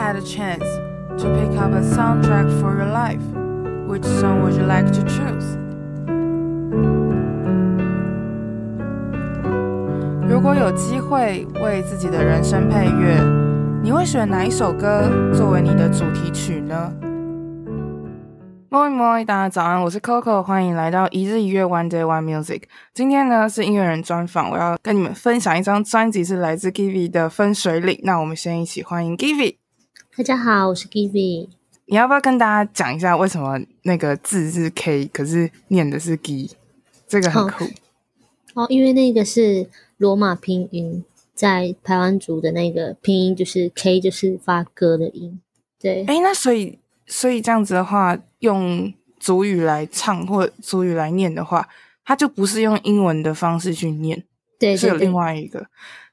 had a chance to pick up a soundtrack for your life, which song would you like to choose? 如果有机会为自己的人生配乐，你会选哪一首歌作为你的主题曲呢？Moi moi，大家早安，我是 Coco，欢迎来到一日一月 One Day One Music。今天呢是音乐人专访，我要跟你们分享一张专辑，是来自 Givi 的《分水岭》。那我们先一起欢迎 Givi。大家好，我是 Givi。你要不要跟大家讲一下为什么那个字是 K，可是念的是 G？这个很酷。哦，哦，因为那个是罗马拼音，在台湾族的那个拼音就是 K，就是发歌的音。对，哎，那所以。所以这样子的话，用族语来唱或族语来念的话，它就不是用英文的方式去念，对，对，对，是有另外一个。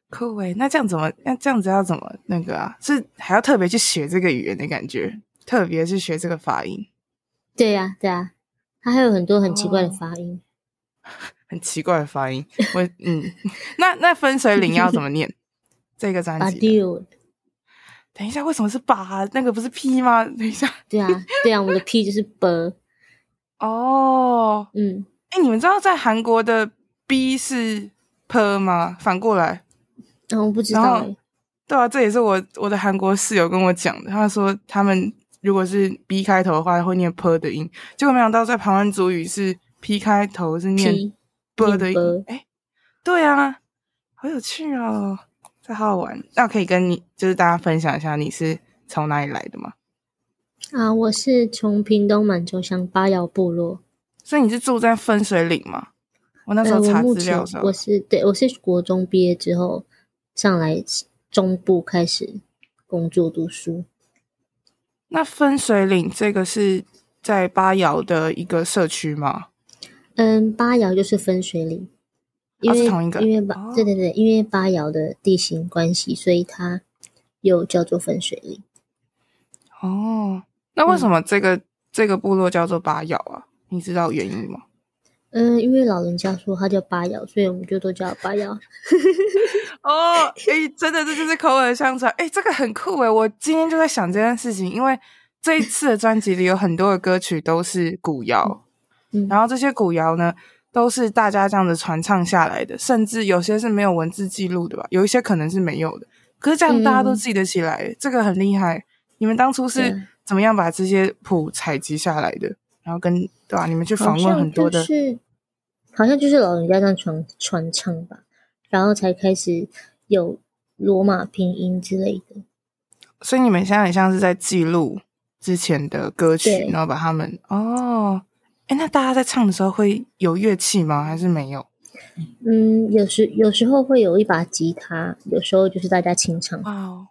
酷诶，那这样怎么？那这样子要怎么那个啊？是还要特别去学这个语言的感觉，特别是学这个发音。对呀、啊，对啊，它还有很多很奇怪的发音，哦、很奇怪的发音。我嗯，那那分水岭要怎么念？这个专辑。等一下，为什么是把？那个不是 P 吗？等一下，对啊，对啊，我们的 P 就是 B。哦，嗯，哎，你们知道在韩国的 B 是 P 吗？反过来？嗯、哦，我不知道。对啊，这也是我我的韩国室友跟我讲的。他说他们如果是 B 开头的话，会念 P 的音。结果没想到在台湾族语是 P 开头是念 B 的音。哎，对啊，好有趣哦。这好，好玩，那可以跟你就是大家分享一下，你是从哪里来的吗？啊，我是从屏东满洲乡八窑部落，所以你是住在分水岭吗？我那时候查资料的时候，呃、我，我是对，我是国中毕业之后上来中部开始工作读书。那分水岭这个是在八窑的一个社区吗？嗯，八窑就是分水岭。因为、哦、同一个因为八、哦、对对对，因为八窑的地形关系，所以它又叫做分水岭。哦，那为什么这个、嗯、这个部落叫做八窑啊？你知道原因吗？嗯，因为老人家说他叫八窑，所以我们就都叫八窑。哦，哎，真的这就是口耳相传。哎，这个很酷哎！我今天就在想这件事情，因为这一次的专辑里有很多的歌曲都是古谣，嗯，然后这些古谣呢。都是大家这样子传唱下来的，甚至有些是没有文字记录的吧？有一些可能是没有的，可是这样大家都记得起来，嗯、这个很厉害。你们当初是怎么样把这些谱采集下来的？然后跟对吧？你们去访问很多的，是好像就是老人家这样传传唱吧，然后才开始有罗马拼音之类的。所以你们现在很像是在记录之前的歌曲，然后把他们哦。哎，那大家在唱的时候会有乐器吗？还是没有？嗯，有时有时候会有一把吉他，有时候就是大家清唱。哦，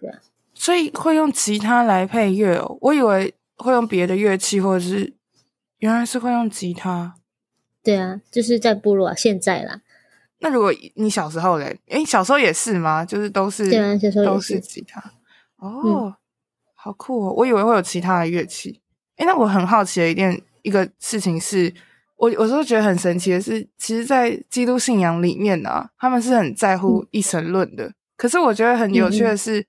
对啊，所以会用吉他来配乐哦。我以为会用别的乐器，或者是原来是会用吉他。对啊，就是在部落啊，现在啦。那如果你小时候嘞？哎，小时候也是吗？就是都是对啊，小时候都是吉他。哦，嗯，好酷哦！我以为会有其他的乐器。哎，那我很好奇的一件。一个事情是，我有时候觉得很神奇的是，其实，在基督信仰里面呢、啊，他们是很在乎一神论的。嗯、可是我觉得很有趣的是，嗯、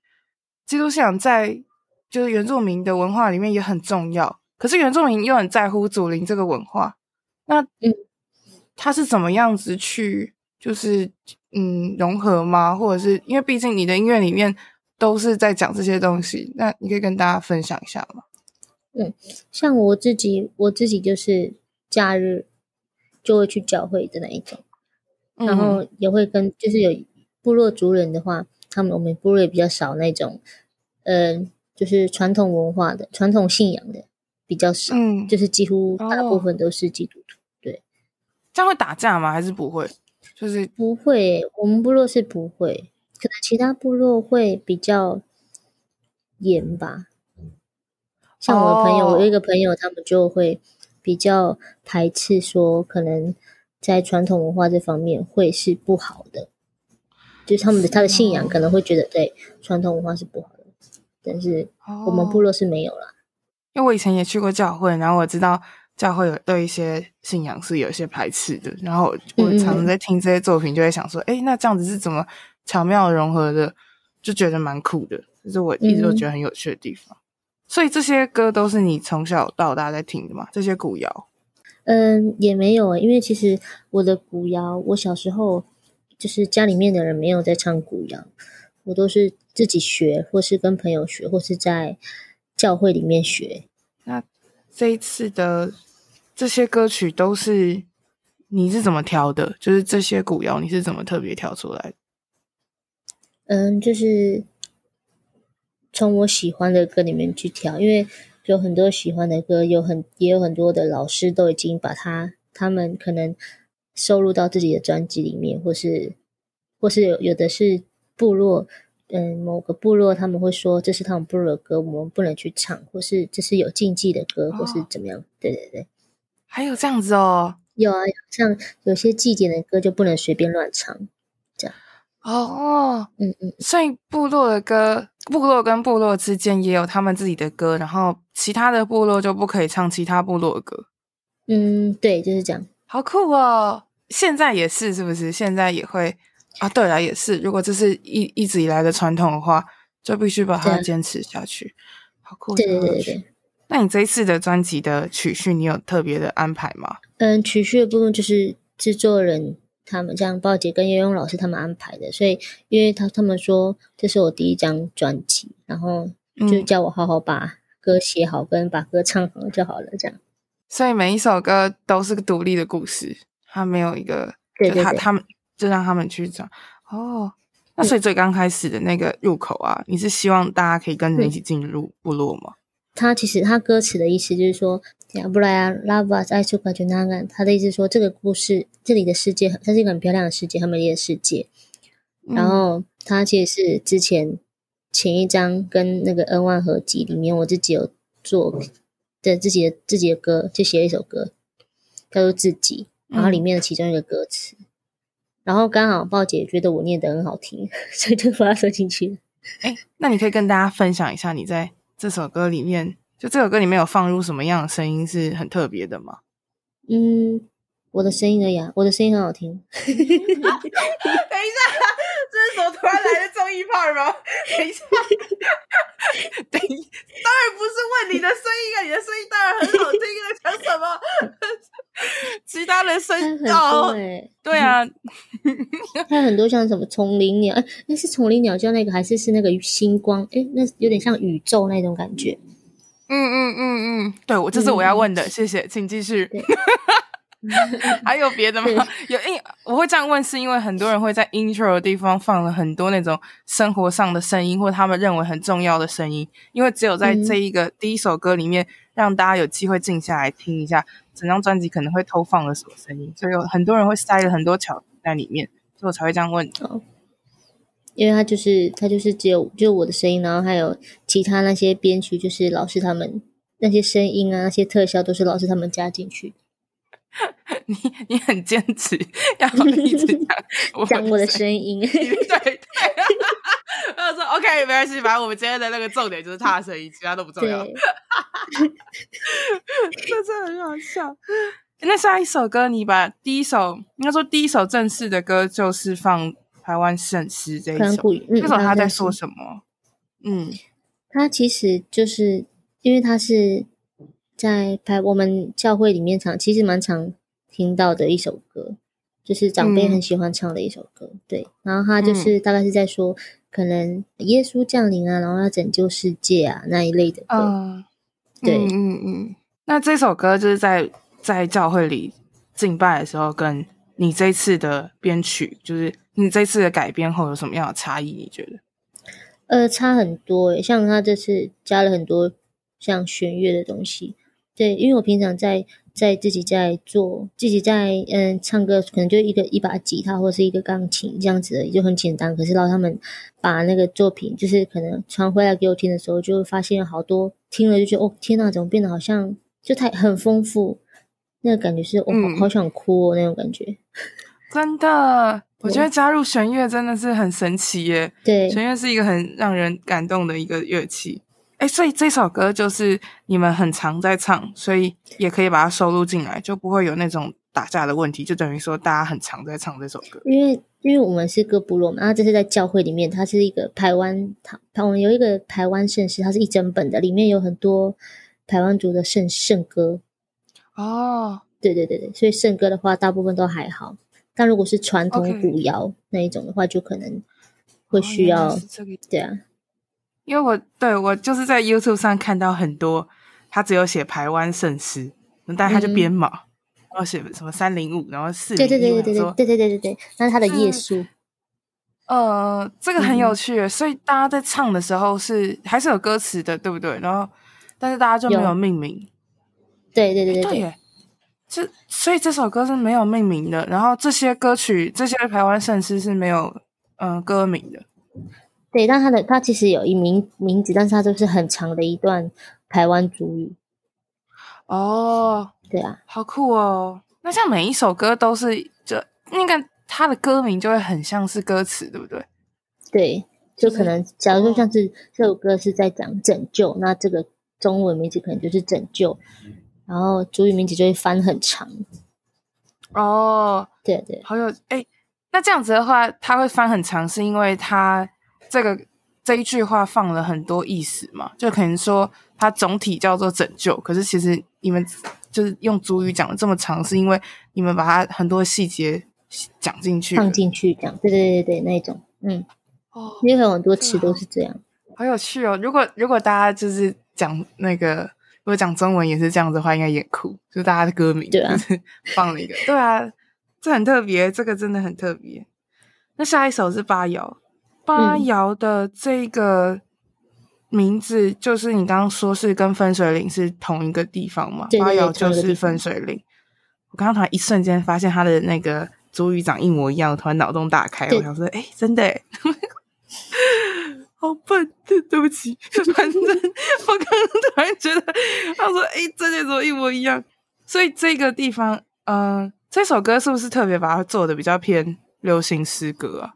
基督信仰在就是原住民的文化里面也很重要。可是原住民又很在乎祖灵这个文化。那嗯，他是怎么样子去就是嗯融合吗？或者是因为毕竟你的音乐里面都是在讲这些东西，那你可以跟大家分享一下吗？嗯，像我自己，我自己就是假日就会去教会的那一种，嗯、然后也会跟就是有部落族人的话，他们我们部落也比较少那种，嗯、呃，就是传统文化的传统信仰的比较少，嗯，就是几乎大部分都是基督徒。这样会打架吗？还是不会？就是不会，我们部落是不会，可能其他部落会比较严吧。像我的朋友，oh. 我有一个朋友，他们就会比较排斥，说可能在传统文化这方面会是不好的，就是他们的他的信仰可能会觉得对传统文化是不好的，但是我们部落是没有啦。Oh. 因为我以前也去过教会，然后我知道教会有对一些信仰是有一些排斥的，然后我常常在听这些作品，就会想说，哎、那这样子是怎么巧妙融合的？就觉得蛮酷的，这是我一直都觉得很有趣的地方。嗯、所以这些歌都是你从小到大在听的吗？这些古谣？嗯，也没有，因为其实我的古谣，我小时候就是家里面的人没有在唱古谣，我都是自己学，或是跟朋友学，或是在教会里面学。那这一次的这些歌曲都是你是怎么挑的？就是这些古谣你是怎么特别挑出来？嗯，就是从我喜欢的歌里面去挑，因为有很多喜欢的歌，有很也有很多的老师都已经把它他们可能收录到自己的专辑里面，或是或是有有的是部落。嗯，某个部落他们会说这是他们部落的歌，我们不能去唱，或是这是有禁忌的歌，或是怎么样？哦、对对对，还有这样子哦，有啊，像有些祭典的歌就不能随便乱唱，这样。哦，嗯嗯，所以部落的歌，部落跟部落之间也有他们自己的歌，然后其他的部落就不可以唱其他部落的歌。嗯，对，就是这样。好酷哦！现在也是，是不是？现在也会。啊，对了，也是。如果这是一一直以来的传统的话，就必须把它坚持下去。好酷！对对对对。那你这一次的专辑的曲序，你有特别的安排吗？嗯，曲序的部分就是制作人他们，像鲍姐跟叶勇老师他们安排的。所以，因为他他们说这是我第一张专辑，然后就叫我好好把歌写好，跟把歌唱好就好了，这样。所以每一首歌都是个独立的故事，它没有一个，对对对，他他们。就让他们去找哦。那所以最刚开始的那个入口啊，你是希望大家可以跟着一起进入部落吗？他其实他歌词的意思就是说，布莱亚拉巴爱苏卡就那个，他的意思是说这个故事这里的世界，它是一个很漂亮的世界，很美丽的世界。然后他其实是之前前一张跟那个 N 万合集里面，我自己有做的自己的自己的歌，就写了一首歌叫做自己，然后里面的其中一个歌词。然后刚好鲍姐觉得我念得很好听，所以就把它收进去了。哎，那你可以跟大家分享一下，你在这首歌里面，就这首歌里面有放入什么样的声音是很特别的吗？嗯，我的声音而已啊，我的声音很好听。等一下，这是什么突然来的综艺 part 吗？等一下，等一，当然不是问你的声音啊，你的声音当然很好听，在讲什么？其他的声音哦，对啊，还有很多像什么丛林鸟，哎，那是丛林鸟叫那个，还是是那个星光？哎，那有点像宇宙那种感觉。嗯嗯嗯嗯，对，我这是我要问的，嗯、谢谢，请继续。还有别的吗？有，因我会这样问，是因为很多人会在 intro 的地方放了很多那种生活上的声音，或他们认为很重要的声音，因为只有在这一个第一首歌里面，嗯、让大家有机会静下来听一下。整张专辑可能会偷放了什么声音，所以有很多人会塞了很多巧在里面，所以我才会这样问。哦，因为他就是他就是只有就我的声音，然后还有其他那些编曲，就是老师他们那些声音啊，那些特效都是老师他们加进去。你你很坚持要 一直讲讲我的声音，对 对。他说：“OK，没关系，反正我们今天的那个重点就是他的声音，其他都不重要。”这真的很好笑。那下一首歌，你把第一首应该说第一首正式的歌就是放《台湾圣诗》这一首。嗯、这首他在说什么？嗯，他其实就是因为他是在排我们教会里面常，其实蛮常听到的一首歌，就是长辈很喜欢唱的一首歌。嗯、对，然后他就是大概是在说。可能耶稣降临啊，然后要拯救世界啊，那一类的歌。Uh, 对，嗯嗯嗯。那这首歌就是在在教会里敬拜的时候，跟你这次的编曲，就是你这次的改编后有什么样的差异？你觉得？呃，差很多诶，像他这次加了很多像弦乐的东西。对，因为我平常在。在自己在做，自己在嗯唱歌，可能就一个一把吉他或是一个钢琴这样子的，也就很简单。可是到他们把那个作品，就是可能传回来给我听的时候，就会发现好多听了就觉得哦，天哪，怎么变得好像就太很丰富，那个感觉是我、好想哭哦那种感觉。真的，我觉得加入弦乐真的是很神奇耶。对，弦乐是一个很让人感动的一个乐器。哎，所以这首歌就是你们很常在唱，所以也可以把它收录进来，就不会有那种打架的问题。就等于说大家很常在唱这首歌。因为因为我们是各部落嘛，然后这是在教会里面，它是一个台湾，它我们有一个台湾圣诗，它是一整本的，里面有很多台湾族的圣圣歌。哦，对对对对，所以圣歌的话，大部分都还好。但如果是传统古谣那一种的话就可能会需要。哦这个、对啊，因为我对我就是在 YouTube 上看到很多，他只有写台湾圣诗，但他就编码。嗯然后写什么三零五，然后四零一，对对对对对对对对对对，那是他的页数。呃，这个很有趣，嗯，所以大家在唱的时候是还是有歌词的，对不对？然后，但是大家就没有命名。对对对对对，耶，这所以这首歌是没有命名的。然后这些歌曲，这些台湾圣诗是没有嗯、呃、歌名的。对，但它的它其实有一名名字，但是它就是很长的一段台湾族语。哦。对啊，好酷哦！那像每一首歌都是，就那个它的歌名就会很像是歌词，对不对？对，就可能假如说像是这首歌是在讲拯救，那这个中文名字可能就是拯救，然后族语名字就会翻很长。哦，对对，好有哎，那这样子的话，它会翻很长，是因为它这个这一句话放了很多意思嘛？就可能说它总体叫做拯救，可是其实你们。就是用族语讲了这么长，是因为你们把它很多细节讲进去，放进去讲，对对对对，那种，嗯，哦，因为很多词都是这样，好有趣哦。如果如果大家就是讲那个，如果讲中文也是这样子的话，应该也酷。就是大家的歌名，对啊，放了一个，对啊，这很特别，这个真的很特别。那下一首是八瑶，八瑶的这个。嗯名字就是你刚刚说是跟分水岭是同一个地方嘛？八瑶就是分水岭。我刚刚突然一瞬间发现他的那个主语长一模一样，突然脑洞大开。我想说，哎、欸，真的哎，好笨，对对不起。反正我刚刚突然觉得，他说，哎、欸，真的怎么一模一样？所以这个地方，嗯、呃，这首歌是不是特别把它做的比较偏流行诗歌啊？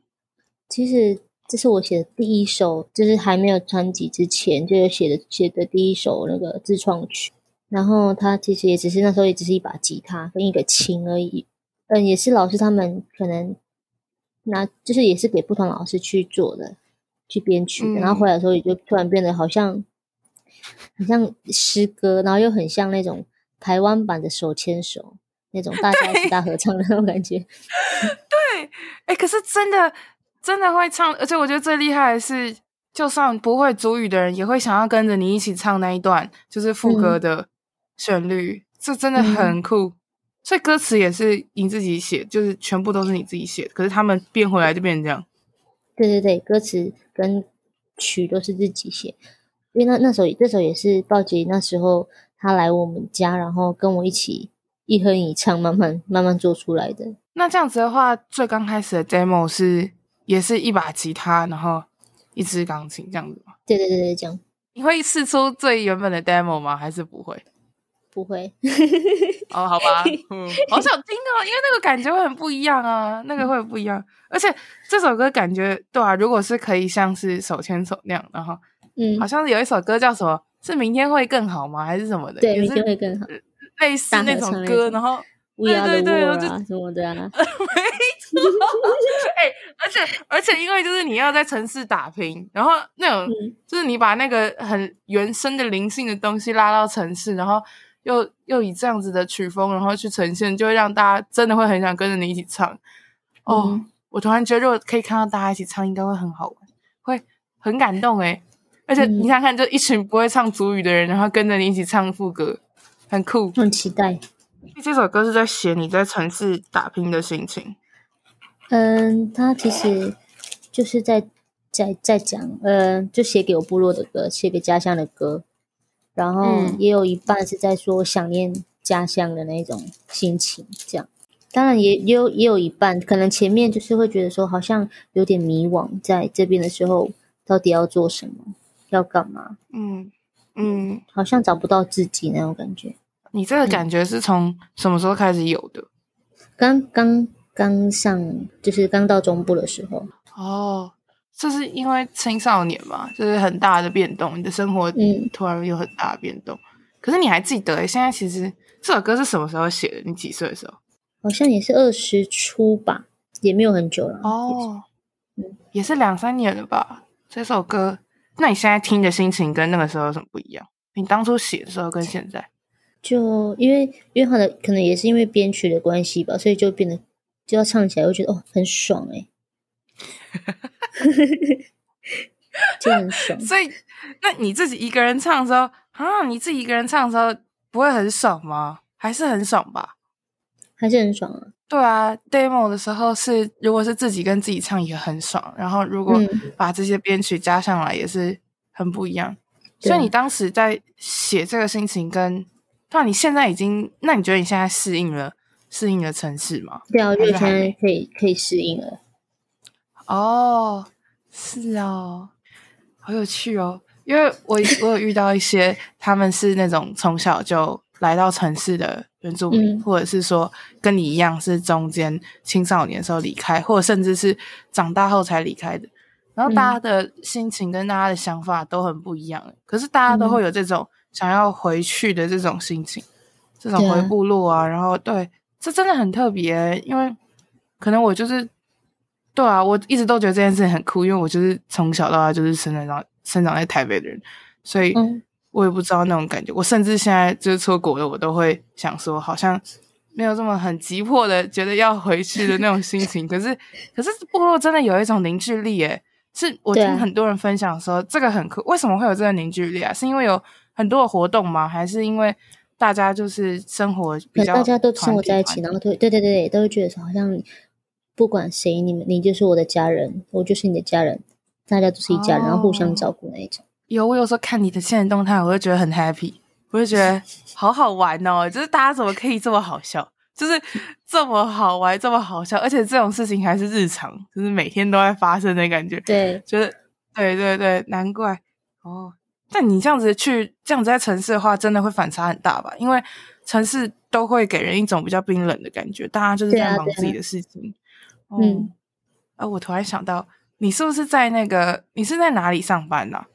其实。这是我写的第一首，就是还没有专辑之前就有写的写的第一首那个自创曲。然后它其实也只是那时候也只是一把吉他跟一个琴而已。嗯，也是老师他们可能拿，就是也是给不同老师去做的，去编曲。然后回来的时候也就突然变得好像很像诗歌，然后又很像那种台湾版的手牵手那种大家一起大合唱的那种感觉。对，哎、可是真的。真的会唱，而且我觉得最厉害的是，就算不会主语的人，也会想要跟着你一起唱那一段，就是副歌的旋律，嗯、这真的很酷。嗯、所以歌词也是你自己写，就是全部都是你自己写的。可是他们变回来就变成这样。对对对，歌词跟曲都是自己写，因为那那首这首也是鲍杰那时候他来我们家，然后跟我一起一哼一唱，慢慢慢慢做出来的。那这样子的话，最刚开始的 demo 是。也是一把吉他，然后一支钢琴这样子吗？对对对对，这样。你会试出最原本的 demo 吗？还是不会？不会。哦，好吧，嗯，好想听哦，因为那个感觉会很不一样啊，那个会不一样。而且这首歌感觉对啊，如果是可以像是手牵手那样，然后嗯，好像是有一首歌叫什么？是明天会更好吗？还是什么的？对，明天会更好。类似那种歌，然后。对对对，我就什么的啊，没错。哎、欸，而且而且，因为就是你要在城市打拼，然后那种、嗯、就是你把那个很原生的灵性的东西拉到城市，然后又又以这样子的曲风，然后去呈现，就会让大家真的会很想跟着你一起唱。哦、嗯，我突然觉得，如果可以看到大家一起唱，应该会很好玩，会很感动哎。而且你想看，就一群不会唱族语的人，然后跟着你一起唱副歌，很酷，很期待。这首歌是在写你在城市打拼的心情。嗯，他其实就是在在在讲，嗯，就写给我部落的歌，写给家乡的歌。然后也有一半是在说想念家乡的那种心情，这样。当然也也有也有一半，可能前面就是会觉得说好像有点迷惘，在这边的时候到底要做什么，要干嘛？嗯嗯，好像找不到自己那种感觉。你这个感觉是从什么时候开始有的？刚刚刚上，就是刚到中部的时候。哦，这是因为青少年嘛，就是很大的变动，你的生活突然有很大的变动。嗯、可是你还记得、欸？现在其实这首歌是什么时候写的？你几岁的时候？好像也是二十出吧，也没有很久了。哦，嗯，也是两三年了吧。这首歌，那你现在听的心情跟那个时候有什么不一样？你当初写的时候跟现在？就因为因为他的可能也是因为编曲的关系吧，所以就变得就要唱起来，我觉得哦很爽哎，就很爽。所以那你自己一个人唱的时候啊，你自己一个人唱的时候不会很爽吗？还是很爽吧？还是很爽啊。对啊，demo 的时候是如果是自己跟自己唱也很爽，然后如果把这些编曲加上来也是很不一样。嗯、所以你当时在写这个心情跟。那你现在已经，那你觉得你现在适应了适应了城市吗？对啊，我觉得现在可以可以适应了。哦，是哦，好有趣哦。因为我我有遇到一些他们是那种从小就来到城市的原住民，嗯、或者是说跟你一样是中间青少年的时候离开，或者甚至是长大后才离开的。然后大家的心情跟大家的想法都很不一样，嗯、可是大家都会有这种。想要回去的这种心情，这种回部落啊，啊然后对，这真的很特别，因为可能我就是，对啊，我一直都觉得这件事情很酷，因为我就是从小到大就是生长生长在台北的人，所以我也不知道那种感觉。嗯、我甚至现在就是出国了，我都会想说，好像没有这么很急迫的觉得要回去的那种心情。可是，可是部落真的有一种凝聚力，诶，是我听很多人分享说这个很酷。为什么会有这个凝聚力啊？是因为有。很多的活动吗？还是因为大家就是生活比较，大家都生活在一起，然后对对对对，都会觉得说，好像不管谁，你们你就是我的家人，我就是你的家人，大家都是一家人，哦、然后互相照顾那一种。有，我有时候看你的现实动态，我会觉得很 happy，我就觉得好好玩哦，就是大家怎么可以这么好笑，就是这么好玩，这么好笑，而且这种事情还是日常，就是每天都在发生的感觉。对，就是对对对，难怪哦。但你这样子去这样子在城市的话，真的会反差很大吧？因为城市都会给人一种比较冰冷的感觉，大家就是在忙自己的事情。啊啊、嗯，啊，我突然想到，你是不是在那个？你是在哪里上班呢、啊？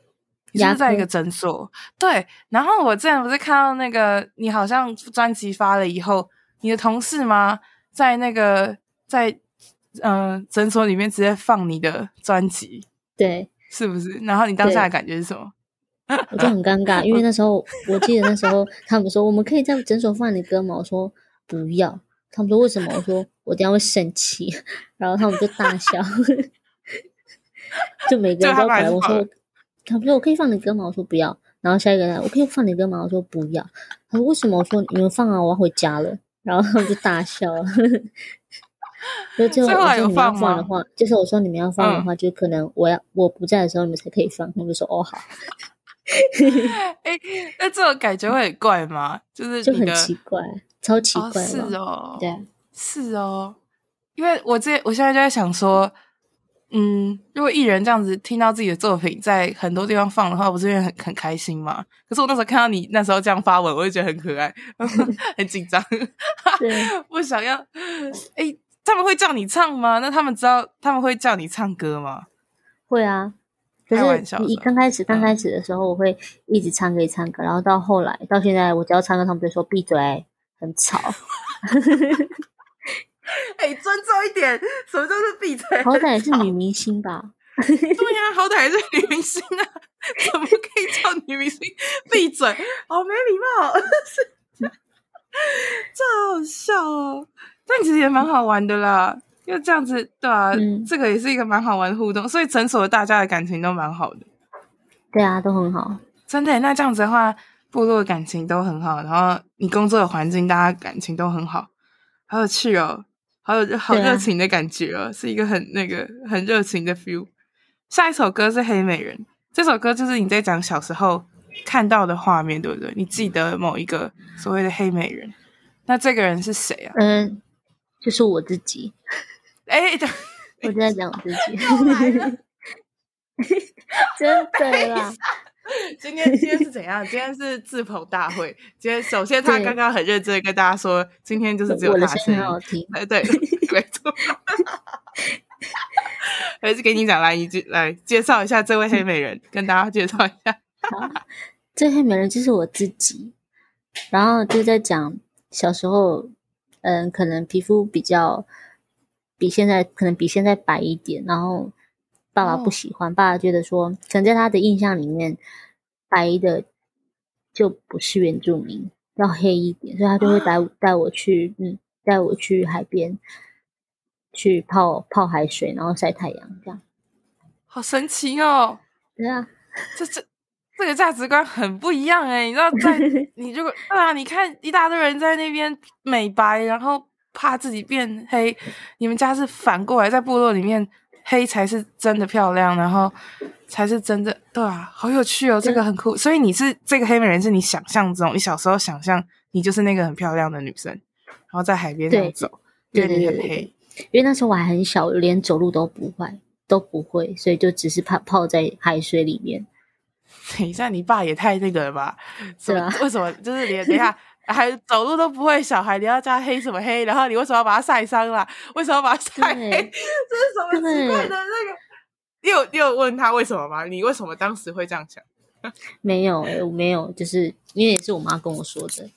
你是不是在一个诊所？对。然后我之前不是看到那个，你好像专辑发了以后，你的同事吗？在那个在嗯诊、呃、所里面直接放你的专辑，对，是不是？然后你当下的感觉是什么？我就很尴尬，因为那时候我记得那时候他们说，我们可以在诊所放你的歌吗？我说不要。他们说为什么？我说我等下会生气。然后他们就大笑，就每个人都来。我说他们说我可以放你歌吗？我说不要。然后下一个人我可以放你歌吗？我说不要。他说为什么？我说你们放啊，我要回家了。然后他们就大笑。所以最后我说你们要放的话，就是我说你们要放的话，就可能我要我不在的时候你们才可以放。他们就说哦好。哎、欸，那这种感觉会很怪吗？就是就很奇怪，超奇怪。哦是哦，对，是哦。因为我这我现在就在想说，嗯，如果艺人这样子听到自己的作品在很多地方放的话，不是会很很开心吗？可是我那时候看到你那时候这样发文，我就觉得很可爱，很紧张，不想要。哎、欸，他们会叫你唱吗？那他们知道他们会叫你唱歌吗？会啊。可是你刚开始刚开始的时候，我会一直唱歌，一直唱歌，然后到后来到现在，我只要唱歌，他们就说闭嘴，很吵。哎、欸，尊重一点，什么都是闭嘴。好歹也是女明星吧？对呀、啊，好歹也是女明星啊，怎么可以叫女明星闭嘴？好没礼貌，这好笑哦。但其实也蛮好玩的啦。因为这样子，对啊，嗯、这个也是一个蛮好玩的互动，所以诊所大家的感情都蛮好的。对啊，都很好。真的，那这样子的话，部落的感情都很好，然后你工作的环境，大家感情都很好，好有趣哦，好有好热情的感觉哦，啊、是一个很那个很热情的 feel。下一首歌是《黑美人》，这首歌就是你在讲小时候看到的画面，对不对？你记得某一个所谓的黑美人，那这个人是谁啊？嗯，就是我自己。哎，我就在讲我自己，真的啦！今天今天是怎样？今天是自捧大会。今天首先他刚刚很认真的跟大家说，今天就是只有他声音好听。哎，对，没错。还是给你讲来一句，来介绍一下这位黑美人，跟大家介绍一下。好，这黑美人就是我自己，然后就在讲小时候，嗯，可能皮肤比较。比现在可能比现在白一点，然后爸爸不喜欢，哦、爸爸觉得说，可能在他的印象里面，白的就不是原住民，要黑一点，所以他就会带带、啊、我去，嗯，带我去海边，去泡泡海水，然后晒太阳，这样，好神奇哦！对啊，这这这个价值观很不一样哎，你知道在，在你如果对啊，你看一大堆人在那边美白，然后。怕自己变黑，你们家是反过来，在部落里面，黑才是真的漂亮，然后才是真的，对啊，好有趣哦，这个很酷。所以你是这个黑美人，是你想象中，你小时候想象你就是那个很漂亮的女生，然后在海边这样走，对对对，很黑。因为那时候我还很小，连走路都不会，都不会，所以就只是泡泡在海水里面。等一下，你爸也太那个了吧？是啊？为什么？就是连等一下。还走路都不会，小孩你要叫他黑什么黑？然后你为什么要把他晒伤了？为什么要把他晒黑？这是什么奇怪的那个？你有你有问他为什么吗？你为什么当时会这样想？没有，我没有，就是因为也是我妈跟我说的。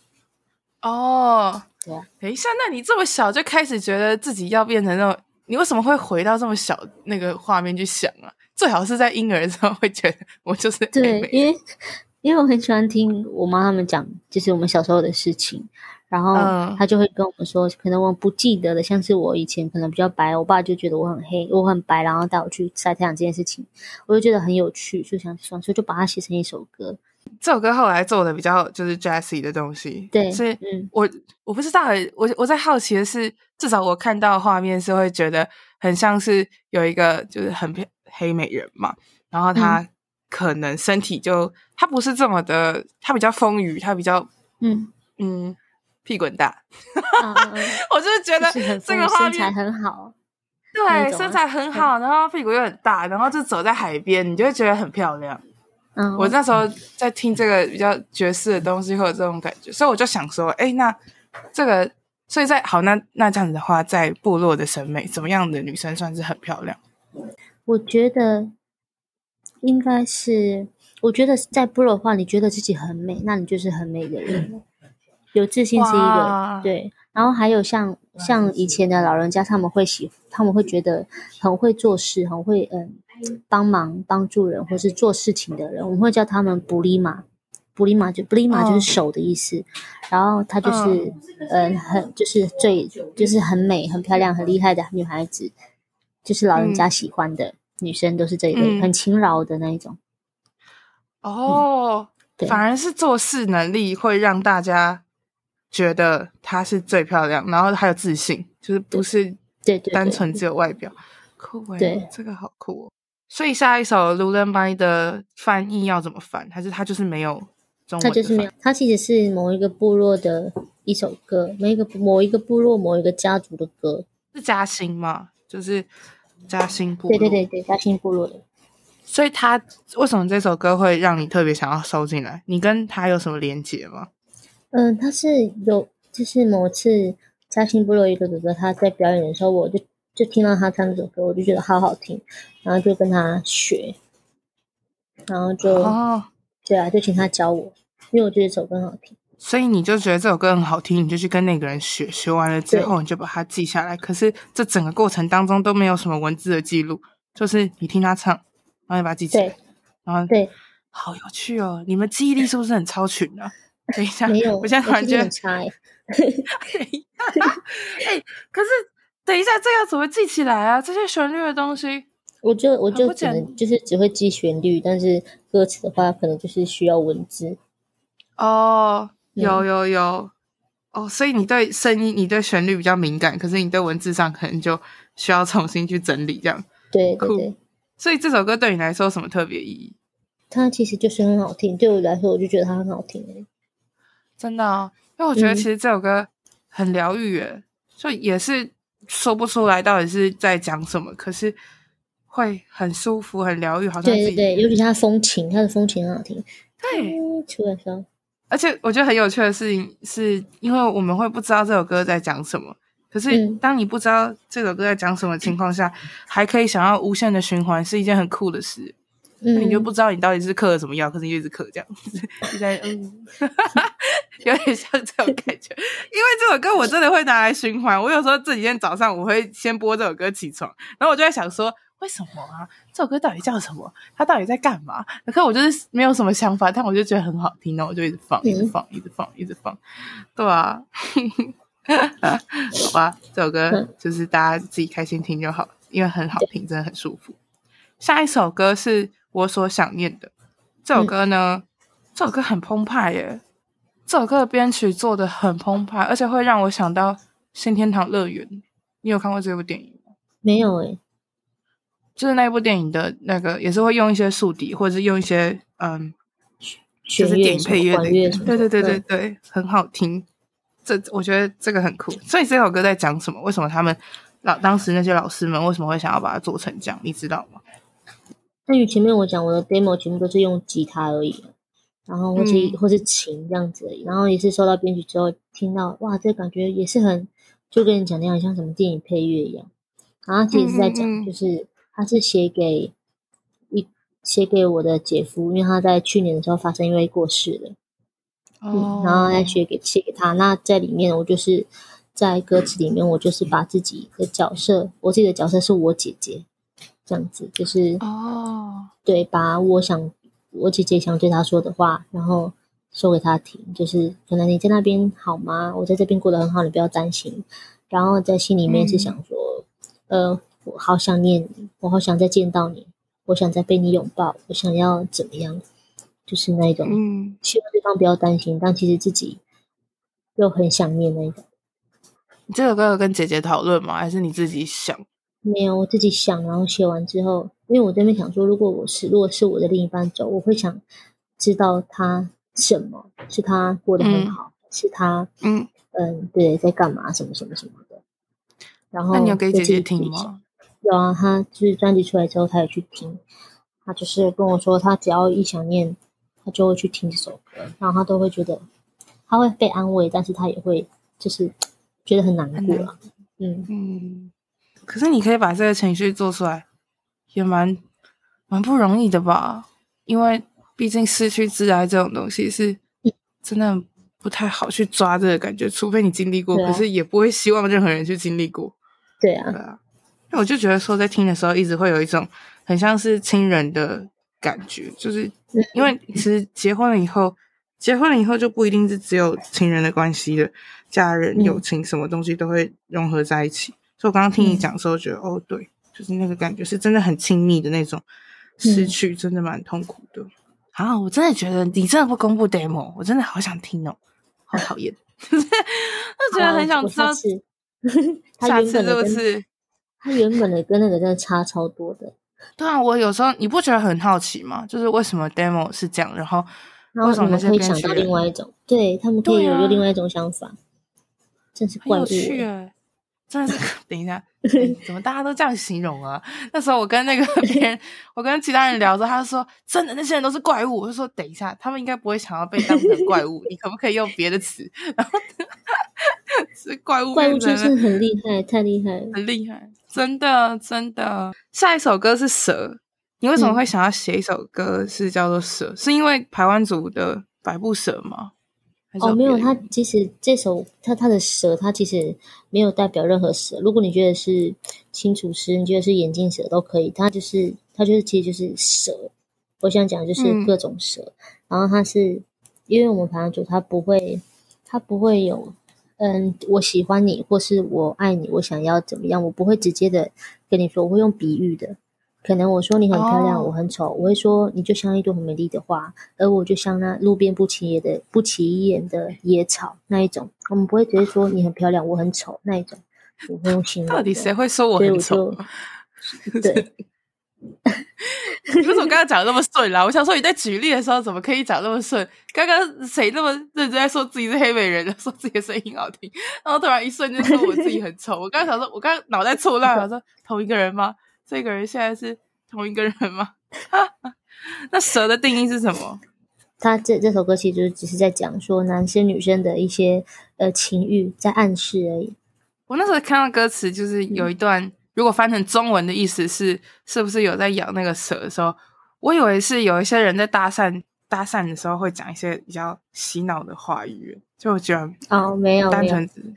哦，对啊。等一下，那你这么小就开始觉得自己要变成那种，你为什么会回到这么小那个画面去想啊？最好是在婴儿的时候会觉得我就是对，因为。因为我很喜欢听我妈他们讲，就是我们小时候的事情，然后她就会跟我们说，可能我不记得的，像是我以前可能比较白，我爸就觉得我很黑，我很白，然后带我去晒太阳这件事情，我就觉得很有趣，就想想说，所以就把它写成一首歌。这首歌后来做的比较就是 jazzy 的东西，对，所以嗯，我我不知道，我我在好奇的是，至少我看到画面是会觉得很像是有一个就是很黑美人嘛，然后他。嗯可能身体就他不是这么的，他比较丰腴，他比较嗯嗯屁股很大，嗯、我就是觉得这个画面身材很好，对，身材很好，然后屁股又很大，然后就走在海边，你就会觉得很漂亮。嗯，我那时候在听这个比较爵士的东西，会有这种感觉，所以我就想说，哎，那这个，所以在好，那那这样子的话，在部落的审美，怎么样的女生算是很漂亮？我觉得。应该是，我觉得在部落的话，你觉得自己很美，那你就是很美的人。有自信是一个对，然后还有像像以前的老人家，他们会喜，他们会觉得很会做事，很会嗯帮忙帮助人，或是做事情的人，我们会叫他们布里玛，布里玛就布里玛就是手的意思。然后她就是嗯很就是最就是很美、很漂亮、很厉害的女孩子，就是老人家喜欢的。女生都是这一类，嗯、很勤劳的那一种。哦，嗯、反而是做事能力会让大家觉得她是最漂亮，然后还有自信，就是不是对对单纯只有外表。酷哎，对，这个好酷哦。所以下一首《Lullaby》的翻译要怎么翻？还是它就是没有中文？它就是没有，它其实是某一个部落的一首歌，某一个某一个部落某一个家族的歌，是嘉兴吗？就是。嘉兴部落，对对对对，嘉兴部落的。所以他为什么这首歌会让你特别想要收进来？你跟他有什么连结吗？嗯，他是有，就是某次嘉兴部落一个哥哥他在表演的时候，我就就听到他唱这首歌，我就觉得好好听，然后就跟他学，然后就哦，对啊，就请他教我，因为我觉得这首歌很好听。所以你就觉得这首歌很好听，你就去跟那个人学，学完了之后你就把它记下来。可是这整个过程当中都没有什么文字的记录，就是你听他唱，然后你把它记起来。对然后对，好有趣哦！你们记忆力是不是很超群啊？等一下，没有，我现在突然觉得很差 哎。哎，可是等一下，这要怎么记起来啊？这些旋律的东西，我就我就只能就是只会记旋律，但是歌词的话，可能就是需要文字哦。有有有，哦，所以你对声音、你对旋律比较敏感，可是你对文字上可能就需要重新去整理，这样。对对对。所以这首歌对你来说有什么特别意义？它其实就是很好听，对我来说，我就觉得它很好听诶。真的啊，因为我觉得其实这首歌很疗愈诶，所以、嗯、也是说不出来到底是在讲什么，可是会很舒服、很疗愈，好像对对对，尤其它的风情，它的风情很好听。对，出来说。而且我觉得很有趣的事情，是因为我们会不知道这首歌在讲什么。可是当你不知道这首歌在讲什么情况下，嗯、还可以想要无限的循环，是一件很酷的事。那你就不知道你到底是嗑了什么药，可是你一直嗑这样子，就在嗯，有点像这种感觉。因为这首歌我真的会拿来循环，我有时候这几天早上我会先播这首歌起床，然后我就在想说，为什么啊？这首歌到底叫什么？它到底在干嘛？可是我就是没有什么想法，但我就觉得很好听，然后我就一直放，一直放，一直放，一直放，对啊。好吧，这首歌就是大家自己开心听就好，因为很好听，真的很舒服。下一首歌是我所想念的。这首歌呢，这首歌很澎湃耶。这首歌的编曲做的很澎湃，而且会让我想到《新天堂乐园》。你有看过这部电影吗？没有诶，就是那部电影的那个，也是会用一些竖笛，或者是用一些嗯，就是电影配乐的。对对对对对，很好听。这我觉得这个很酷，所以这首歌在讲什么？为什么他们老当时那些老师们为什么会想要把它做成这样？你知道吗？那与前面我讲我的 demo 全部都是用吉他而已，然后或是、嗯、或是琴这样子而已，然后也是收到编曲之后听到哇，这感觉也是很就跟你讲的一样，像什么电影配乐一样。然后其实是在讲，就是他是写给一写给我的姐夫，因为他在去年的时候发生因为过世了。嗯，然后再写给写给他。那在里面，我就是在歌词里面，我就是把自己的角色，我自己的角色是我姐姐，这样子，就是哦，对，把我想我姐姐想对他说的话，然后说给他听，就是可能你在那边好吗？我在这边过得很好，你不要担心。然后在心里面是想说，嗯、呃，我好想念你，我好想再见到你，我想再被你拥抱，我想要怎么样？就是那种，嗯，希望对方不要担心，但其实自己又很想念那种。你这首歌有跟姐姐讨论吗？还是你自己想？没有，我自己想，然后写完之后，因为我这边想说，如果我是，如果是我的另一半走，我会想知道他什么，是他过得很好，嗯、是他，嗯嗯，对，在干嘛，什么什么什么的。然后，那你有给姐姐听吗？有啊，他就是专辑出来之后，他也去听，他就是跟我说，他只要一想念。他就会去听这首歌，然后他都会觉得他会被安慰，但是他也会就是觉得很难过。嗯嗯，可是你可以把这个情绪做出来，也蛮蛮不容易的吧？因为毕竟失去挚爱这种东西是真的不太好去抓这个感觉，除非你经历过，啊、可是也不会希望任何人去经历过。对啊，对啊，那我就觉得说，在听的时候，一直会有一种很像是亲人的。感觉就是因为其实结婚了以后，结婚了以后就不一定是只有亲人的关系了，家人、友情什么东西都会融合在一起。所以我刚刚听你讲的时候，觉得哦，对，就是那个感觉是真的很亲密的那种，失去真的蛮痛苦的。啊，我真的觉得你真的不公布 demo，我真的好想听哦，好讨厌，就觉得很想知道，下次 是不是？他原本的跟那个真的差超多的。对啊，我有时候你不觉得很好奇吗？就是为什么 demo 是这样，然后为什么那些编曲想到另外一种？对，他们可以有另外一种想法，啊、真是怪物。真的是，等一下，欸、怎么大家都这样形容啊？那时候我跟那个 别人，我跟其他人聊的时候，他就说真的，那些人都是怪物。我就说等一下，他们应该不会想要被当成怪物，你可不可以用别的词？然后是怪物，怪物就是很厉害，太厉害，很厉害。真的，真的。下一首歌是蛇，你为什么会想要写一首歌是叫做蛇？嗯、是因为排湾族的百步蛇吗？哦，没有，它其实这首它它的蛇，它其实没有代表任何蛇。如果你觉得是青竹蛇，你觉得是眼镜蛇都可以。它就是它就是其实就是蛇。我想讲的就是各种蛇，嗯、然后它是因为我们排湾族，它不会它不会有。嗯，我喜欢你，或是我爱你，我想要怎么样？我不会直接的跟你说，我会用比喻的。可能我说你很漂亮，哦、我很丑，我会说你就像一朵很美丽的花，而我就像那路边不起眼的不起眼的野草那一种。我们不会直接说你很漂亮，我很丑那一种。我会用形容。到底谁会说我很丑？对。你 为什么刚刚讲的那么顺啦？我想说你在举例的时候怎么可以讲那么顺？刚刚谁那么认真在说自己是黑美人，说自己的声音好听，然后突然一瞬间说我自己很丑。我刚刚想说，我刚刚脑袋错乱了，我说同一个人吗？这个人现在是同一个人吗？那蛇的定义是什么？他这这首歌其实就是只是在讲说男生女生的一些呃情欲，在暗示而已。我那时候看到歌词，就是有一段。嗯如果翻成中文的意思是，是不是有在咬那个蛇的时候，我以为是有一些人在搭讪搭讪的时候会讲一些比较洗脑的话语，就我觉得哦，没有，单纯只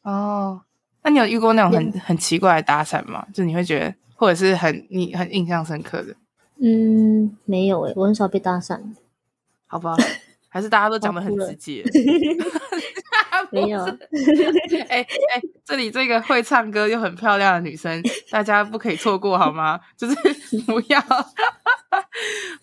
哦。那你有遇过那种很很奇怪的搭讪吗？就你会觉得，或者是很你很印象深刻的？嗯，没有诶，我很少被搭讪。好吧，还是大家都讲得很直接。没有。哎 哎、欸欸，这里这个会唱歌又很漂亮的女生，大家不可以错过好吗？就是 不要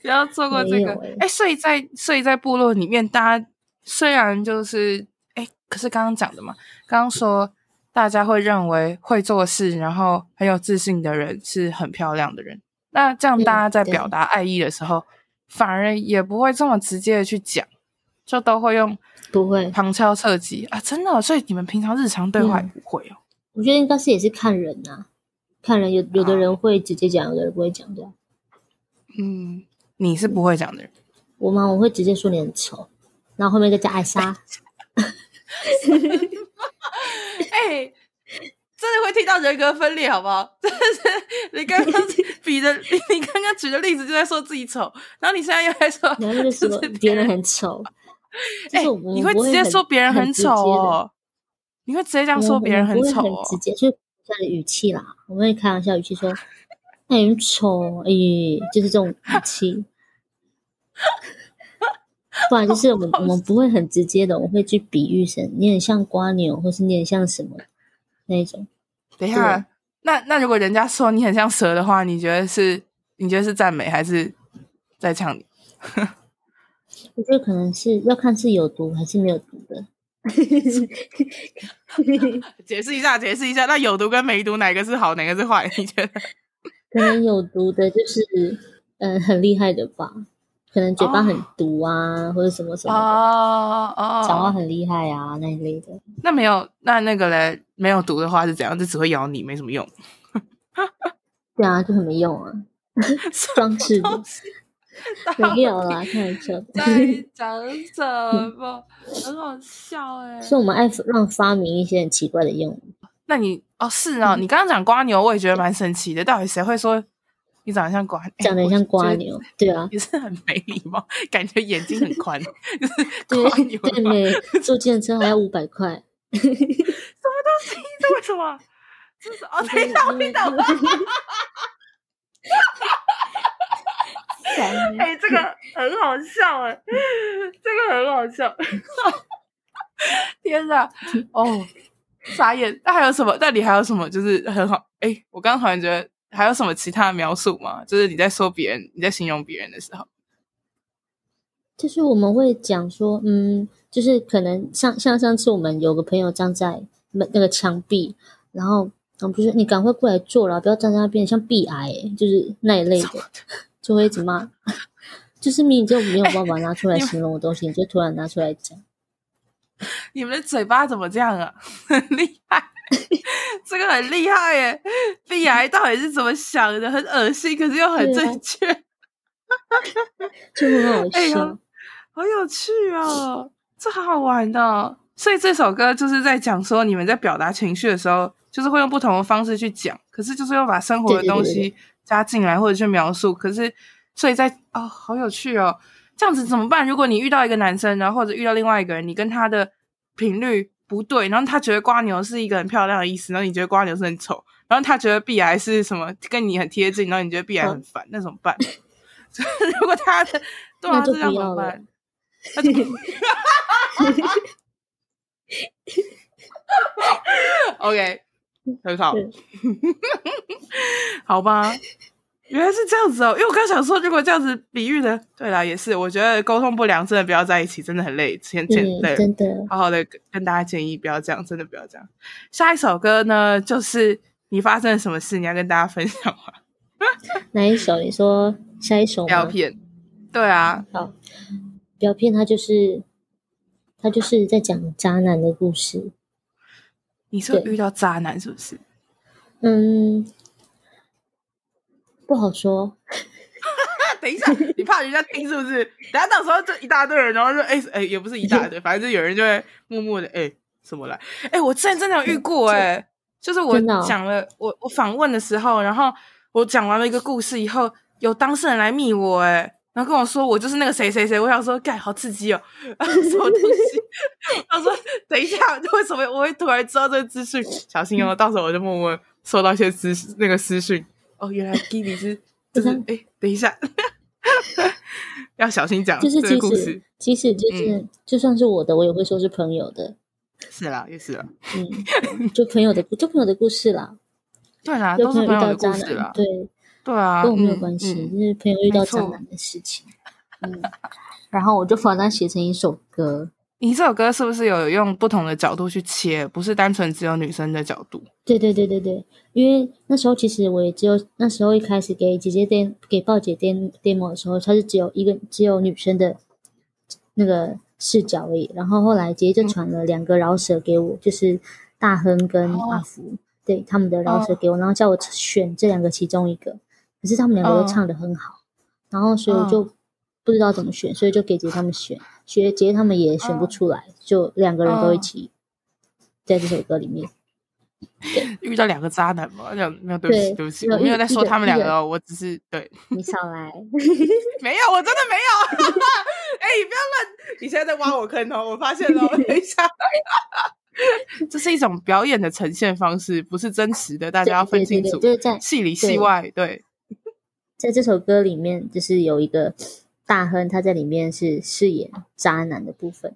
不要错过这个。哎、欸，所以在所以在部落里面，大家虽然就是哎、欸，可是刚刚讲的嘛，刚刚说。大家会认为会做事，然后很有自信的人是很漂亮的人。那这样大家在表达爱意的时候，反而也不会这么直接的去讲，就都会用不会旁敲侧击啊，真的、哦。所以你们平常日常对话也不会哦？我觉得应该是也是看人呐、啊，看人有有的人会直接讲，有的人不会讲的。嗯，你是不会讲的人。我吗？我会直接说你很丑，然后后面再加艾莎。哎、欸，真的会听到人格分裂，好不好？真的是你刚刚比的，你刚刚举的例子就在说自己丑，然后你现在又在说，然后就说 别人很丑。哎、欸，你会直接说别人很丑哦？你会直接这样说别人很丑哦？直接就这样的语气啦，我们会开玩笑语气说，哎，很丑，哎，就是这种语气。不然就是我们我们不会很直接的，我会去比喻成你很像瓜牛，或是你很像什么那一种。等一下，那那如果人家说你很像蛇的话，你觉得是你觉得是赞美还是在呛你？我觉得可能是要看是有毒还是没有毒的。解释一下，解释一下，那有毒跟没毒哪个是好，哪个是坏？你觉得？可能有毒的就是嗯、呃、很厉害的吧。可能嘴巴很毒啊，oh. 或者什么什么的哦哦，讲话很厉害啊那一类的。那没有，那那个嘞，没有毒的话是怎样？就只会咬你，没什么用。对啊，就很没用啊，装饰的。没有啦，开玩笑。在 讲什么？很好笑哎、欸。所以我们爱乱发明一些很奇怪的用语。那你哦是啊、哦，你刚刚讲瓜牛，我也觉得蛮神奇的。到底谁会说？你长得像瓜，长得像瓜牛，对啊，也是很没礼貌，感觉眼睛很宽，就是蜗牛对，对没？坐计程车还要五百块，什么东西？这为什么？这是哦，等一下，我听到了，哎、欸，这个很好笑哎，这个很好笑，天哪，哦，傻眼。那还有什么？那你还有什么？就是很好，哎、欸，我刚刚好像觉得。还有什么其他的描述吗？就是你在说别人，你在形容别人的时候，就是我们会讲说，嗯，就是可能像像上次我们有个朋友站在那那个墙壁，然后我们就说你赶快过来坐了，不要站在那边，像壁癌，就是那一类的，就会一直骂，就是明明就没有办法拿出来 形容的东西，你就突然拿出来讲，你们的嘴巴怎么这样啊？很 厉害。这个很厉害耶！鼻癌到底是怎么想的？很恶心，可是又很正确，就很好笑，哎，好有趣哦！这好好玩的。所以这首歌就是在讲说，你们在表达情绪的时候，就是会用不同的方式去讲，可是就是要把生活的东西加进来或者去描述。可是，所以在哦，好有趣哦！这样子怎么办？如果你遇到一个男生，然后或者遇到另外一个人，你跟他的频率。不对，然后他觉得瓜牛是一个很漂亮的意思，然后你觉得瓜牛是很丑，然后他觉得鼻癌是什么跟你很贴近，然后你觉得鼻癌很烦，那怎么办？如果他的对啊，这样怎么办？那就 OK，很好，好吧。原来是这样子哦，因为我刚想说，如果这样子比喻的，对啦，也是，我觉得沟通不良真的不要在一起，真的很累，先先累，真的，好好的跟大家建议不要这样，真的不要这样。下一首歌呢，就是你发生了什么事，你要跟大家分享吗？哪一首？你说下一首吗？标片，对啊，好，要片它就是它就是在讲渣男的故事。你是遇到渣男是不是？嗯。不好说，等一下，你怕人家听是不是？等下到时候就一大堆人，然后说，哎、欸、哎、欸，也不是一大堆，反正就有人就会默默的，哎、欸，什么来？哎、欸，我之前真的有遇过、欸，哎，就是我讲了，我我访问的时候，然后我讲完了一个故事以后，有当事人来密我，哎，然后跟我说我就是那个谁谁谁，我想说，盖好刺激哦，什么东西？他说等一下，为什么我会突然知道这个资讯？小心哦，到时候我就默默收到一些私那个私讯。哦，原来 Gibby 是就是哎，等一下，要小心讲，就是这个故事，其实就是、嗯、就算是我的，我也会说是朋友的。是啦，也是啦，嗯，就朋友的，就朋友的故事啦。对啦，都是朋友的故事啦。对，对啊，跟我没有关系，嗯、就是朋友遇到渣男的事情。嗯，然后我就把它写成一首歌。你这首歌是不是有用不同的角度去切，不是单纯只有女生的角度？对对对对对，因为那时候其实我也只有那时候一开始给姐姐电给豹姐电 demo 的时候，她是只有一个只有女生的那个视角而已。然后后来姐姐就传了两个饶舌给我，嗯、就是大亨跟阿福、哦、对他们的饶舌给我，然后叫我选这两个其中一个。可是他们两个都唱得很好，哦、然后所以我就不知道怎么选，所以就给姐姐他们选。学杰他们也选不出来，就两个人都一起在这首歌里面。遇到两个渣男吗？没有，没有，对不起，对不起，我没有在说他们两个，我只是对。你少来，没有，我真的没有。哎，你不要乱，你现在在挖我坑哦！我发现了，等一下，这是一种表演的呈现方式，不是真实的，大家要分清楚，就是在戏里戏外。对，在这首歌里面，就是有一个。大亨他在里面是饰演渣男的部分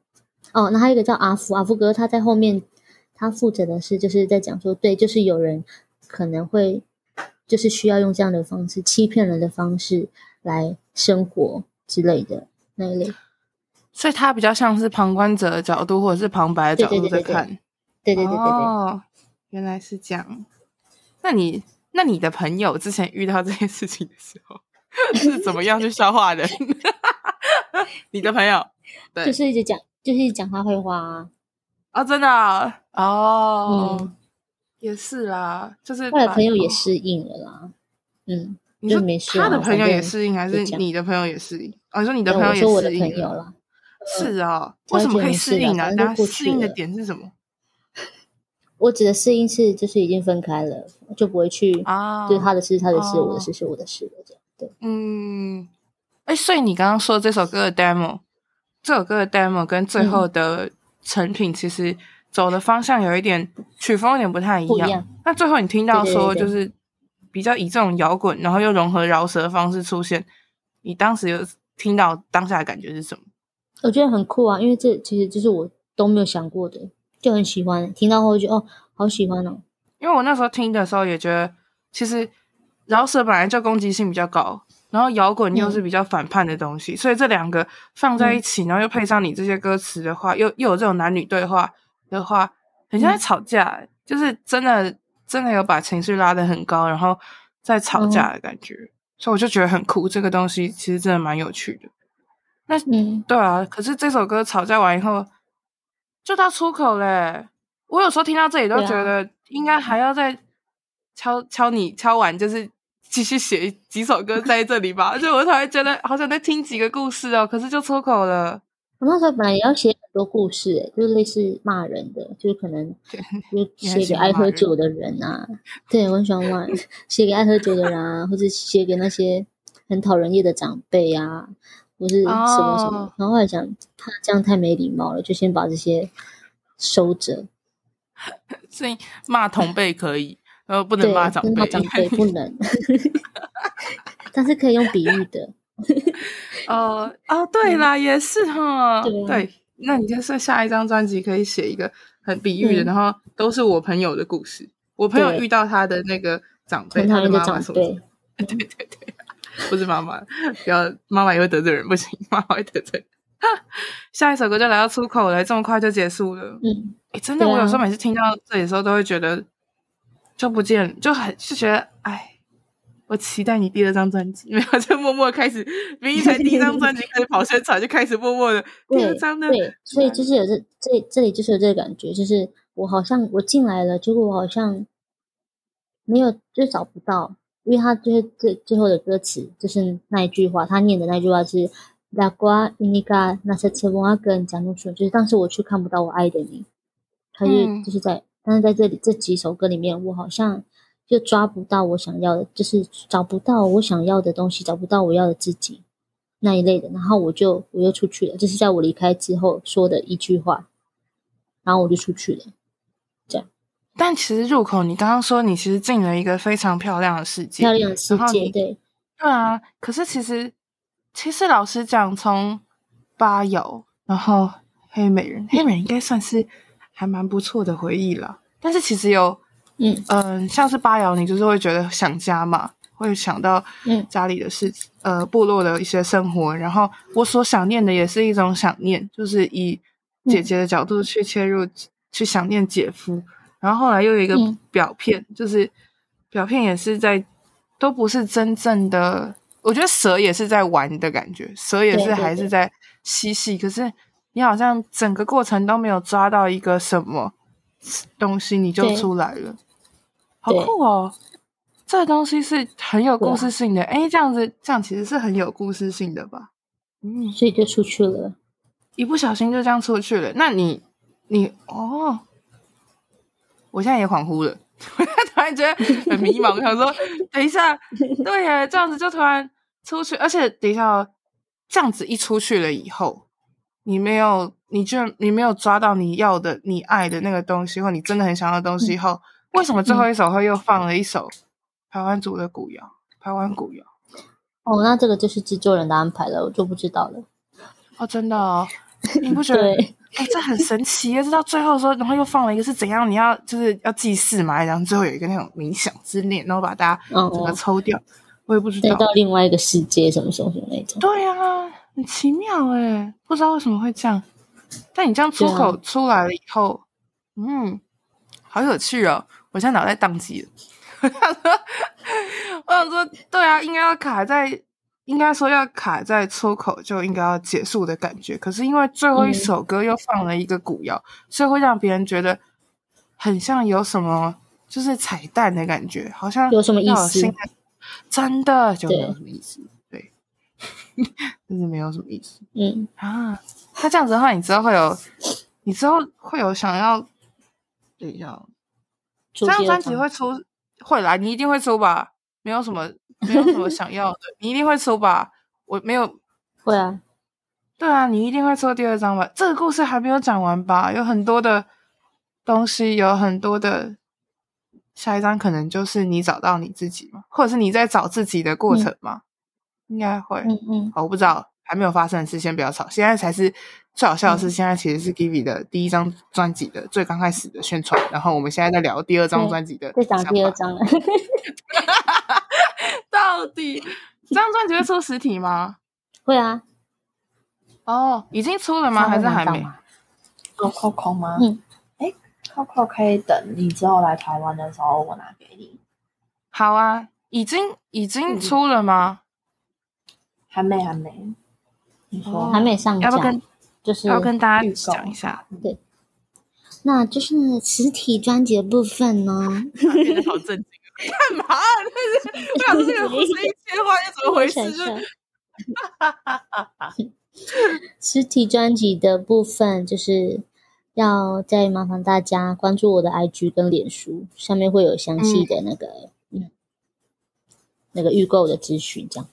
哦，那还有一个叫阿福，阿福哥他在后面，他负责的是就是在讲说，对，就是有人可能会就是需要用这样的方式欺骗人的方式来生活之类的那一类，所以他比较像是旁观者的角度或者是旁白的角度在看，对对对对，对对对对对，哦，原来是这样。那你那你的朋友之前遇到这件事情的时候？是怎么样去消化的？你的朋友对，就是一直讲，就是一直讲他会花啊！哦，真的啊哦，嗯，也是啦，就是他的朋友也适应了啦。嗯，你说没事，他的朋友也适应，还是你的朋友也适应？哦，你说你的朋友也适应了？是啊，为什么可以适应呢？大家适应的点是什么？我指的适应是，就是已经分开了，就不会去啊，就是他的事他的事，我的事是我的事了，这样对。嗯，哎，所以你刚刚说这首歌的 demo，这首歌的 demo 跟最后的成品其实走的方向有一点曲风有点不太一样。样那最后你听到说就是比较以这种摇滚，然后又融合饶舌的方式出现，你当时有听到当下的感觉是什么？我觉得很酷啊，因为这其实就是我都没有想过的，就很喜欢。听到后就哦，好喜欢哦。因为我那时候听的时候也觉得，其实。饶舌本来就攻击性比较高，然后摇滚又是比较反叛的东西，嗯、所以这两个放在一起，然后又配上你这些歌词的话，嗯、又又有这种男女对话的话，很像在吵架，嗯、就是真的真的有把情绪拉得很高，然后在吵架的感觉，嗯、所以我就觉得很酷。这个东西其实真的蛮有趣的。那嗯，对啊，可是这首歌吵架完以后就到出口嘞，我有时候听到这里都觉得应该还要再敲敲你敲完，就是。继续写几首歌在这里吧，就我突然觉得好想再听几个故事哦，可是就出口了。我那时候本来也要写很多故事，诶就是类似骂人的，就是可能就写给爱喝酒的人啊。对，我很喜欢骂，写给爱喝酒的人啊，或者写给那些很讨人厌的长辈啊，或是什么什么。哦、然后后来想，怕这样太没礼貌了，就先把这些收着。所以骂同辈可以。然后不 能骂长辈，骂长辈不能，但是可以用比喻的。哦哦，对啦，也是哈。对，那你就是下一张专辑可以写一个很比喻的，然后都是我朋友的故事。我朋友遇到他的那个长辈，他的妈妈什么？对对对对，不是妈妈，不要妈妈也会得罪人，不行，妈妈会得罪。下一首歌就来到出口了，这么快就结束了。嗯，哎，真的，我有时候每次听到这里的时候，都会觉得。就不见，就很就觉得，哎，我期待你第二张专辑，没有就默默开始，明明才第一张专辑开始跑宣传，就开始默默的第二张呢。对，所以就是有这这这里就是有这个感觉，就是我好像我进来了，结果我好像没有就找不到，因为他就是最最后的歌词就是那一句话，他念的那句话是拉瓜伊尼嘎那些车翁阿跟贾努说，就是当时我却看不到我爱的你，他就就是在。但是在这里这几首歌里面，我好像就抓不到我想要的，就是找不到我想要的东西，找不到我要的自己那一类的，然后我就我又出去了，这是在我离开之后说的一句话，然后我就出去了。但其实入口，你刚刚说你其实进了一个非常漂亮的世界，漂亮的世界，对，对啊。可是其实，其实老实讲，从八瑶，然后黑美人，黑美人应该算是还蛮不错的回忆了。但是其实有，嗯嗯、呃，像是八瑶，你就是会觉得想家嘛，会想到家里的事情，嗯、呃，部落的一些生活。然后我所想念的也是一种想念，就是以姐姐的角度去切入，嗯、去想念姐夫。然后后来又有一个表片，嗯、就是表片也是在，都不是真正的。我觉得蛇也是在玩的感觉，蛇也是还是在嬉戏。可是你好像整个过程都没有抓到一个什么东西，你就出来了，好酷哦！这个东西是很有故事性的。哎，这样子这样其实是很有故事性的吧？嗯，所以就出去了，一不小心就这样出去了。那你你哦。我现在也恍惚了，我突然觉得很迷茫，我想说，等一下，对呀，这样子就突然出去，而且等一下哦，这样子一出去了以后，你没有，你就你没有抓到你要的、你爱的那个东西，或你真的很想要的东西后，为什么最后一首会又放了一首台湾族的古谣？台湾古谣？哦，那这个就是制作人的安排了，我就不知道了。哦，真的哦，你不觉得？哎、欸，这很神奇耶！这到最后的时候，然后又放了一个是怎样？你要就是要祭祀嘛，然后最后有一个那种冥想之念，然后把大家整个抽掉。哦、我也不知道到另外一个世界什么什么什么那种。对啊，很奇妙哎，不知道为什么会这样。但你这样出口出来了以后，啊、嗯，好有趣哦！我现在脑袋宕机了。我想说，我想说，对啊，应该要卡在。应该说要卡在出口就应该要结束的感觉，可是因为最后一首歌又放了一个古谣，嗯、所以会让别人觉得很像有什么就是彩蛋的感觉，好像有什么意思？真的就没有什么意思，对，真 的没有什么意思。嗯啊，他这样子的话，你知道会有，你之后会有想要，对，要这张专辑会出，会来，你一定会出吧？没有什么。没有什么想要的，你一定会出吧？我没有，会啊，对啊，你一定会抽第二张吧？这个故事还没有讲完吧？有很多的东西，有很多的下一张可能就是你找到你自己嘛，或者是你在找自己的过程嘛？嗯、应该会，嗯嗯，好，我不知道，还没有发生的事，先不要吵。现在才是最好笑的是，现在其实是 Givi 的第一张专辑的最刚开始的宣传，然后我们现在在聊第二张专辑的，在讲第二张了。到底这张专辑会出实体吗？会啊。哦，已经出了吗？还是还没？有 Coco 吗？嗯。哎，Coco 可以等你之后来台湾的时候，我拿给你。好啊，已经已经出了吗？还没，还没。你说还没上架？要不跟就是要跟大家讲一下。对。那就是实体专辑的部分呢。好震惊。干嘛？就是不想这个故事一切话是怎么回事？实体专辑的部分就是要再麻烦大家关注我的 IG 跟脸书，上面会有详细的那个嗯，嗯那个预购的资讯，这样。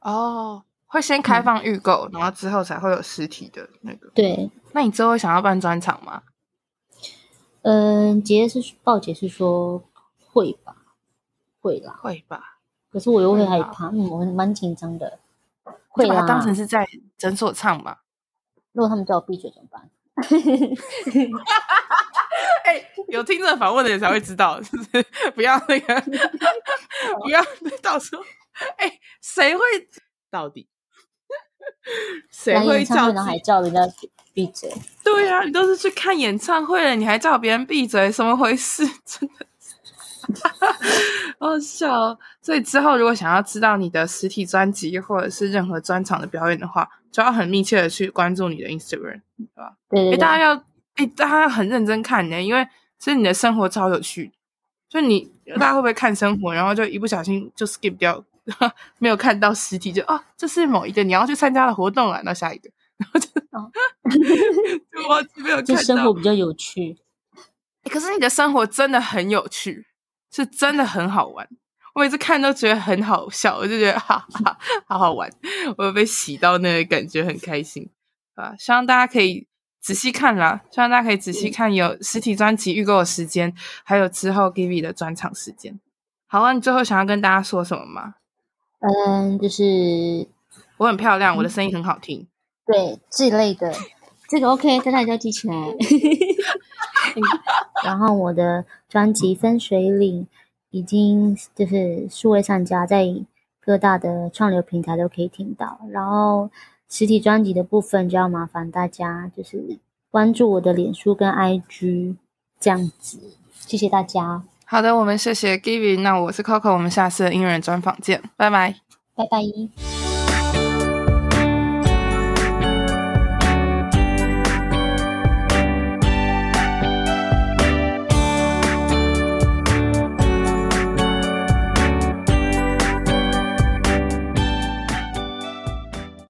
哦，会先开放预购，嗯、然后之后才会有实体的那个。对，那你之后想要办专场吗？嗯，杰是报姐是说。会吧，会啦，会吧。可是我又会害怕，嗯，我蛮紧张的。会啦，当成是在诊所唱吧。如果他们叫我闭嘴怎么办？哎、欸，有听众访问的人才会知道，是不是？不要那个，不要到时候，哎、欸，谁会到底？谁会叫？然后还叫人家闭嘴？对啊，你都是去看演唱会了，你还叫别人闭嘴，什么回事？真的。好笑哦！所以之后如果想要知道你的实体专辑或者是任何专场的表演的话，就要很密切的去关注你的 Instagram，对吧？对，对，对，大家要哎，大家要很认真看呢，因为其实你的生活超有趣。就你大家会不会看生活，然后就一不小心就 skip 掉，没有看到实体就，就啊，这是某一个你要去参加的活动啊，那下一个，然后就就，我没有看到。就生活比较有趣。可是你的生活真的很有趣，是真的很好玩。我每次看都觉得很好笑，我就觉得哈哈，好好玩，我被洗到那个感觉很开心啊！希望大家可以仔细看啦，希望大家可以仔细看有实体专辑预购的时间，还有之后 Givi 的专场时间。好啊，你最后想要跟大家说什么吗？嗯，就是我很漂亮，我的声音很好听，对这一类的，这个 OK，大家一定要记起来。然后我的专辑《分水岭》。已经就是数位上架，在各大的串流平台都可以听到。然后实体专辑的部分，就要麻烦大家就是关注我的脸书跟 IG 这样子。谢谢大家。好的，我们谢谢 Givi，那我是 Coco，我们下次的音乐人专访见，拜拜，拜拜。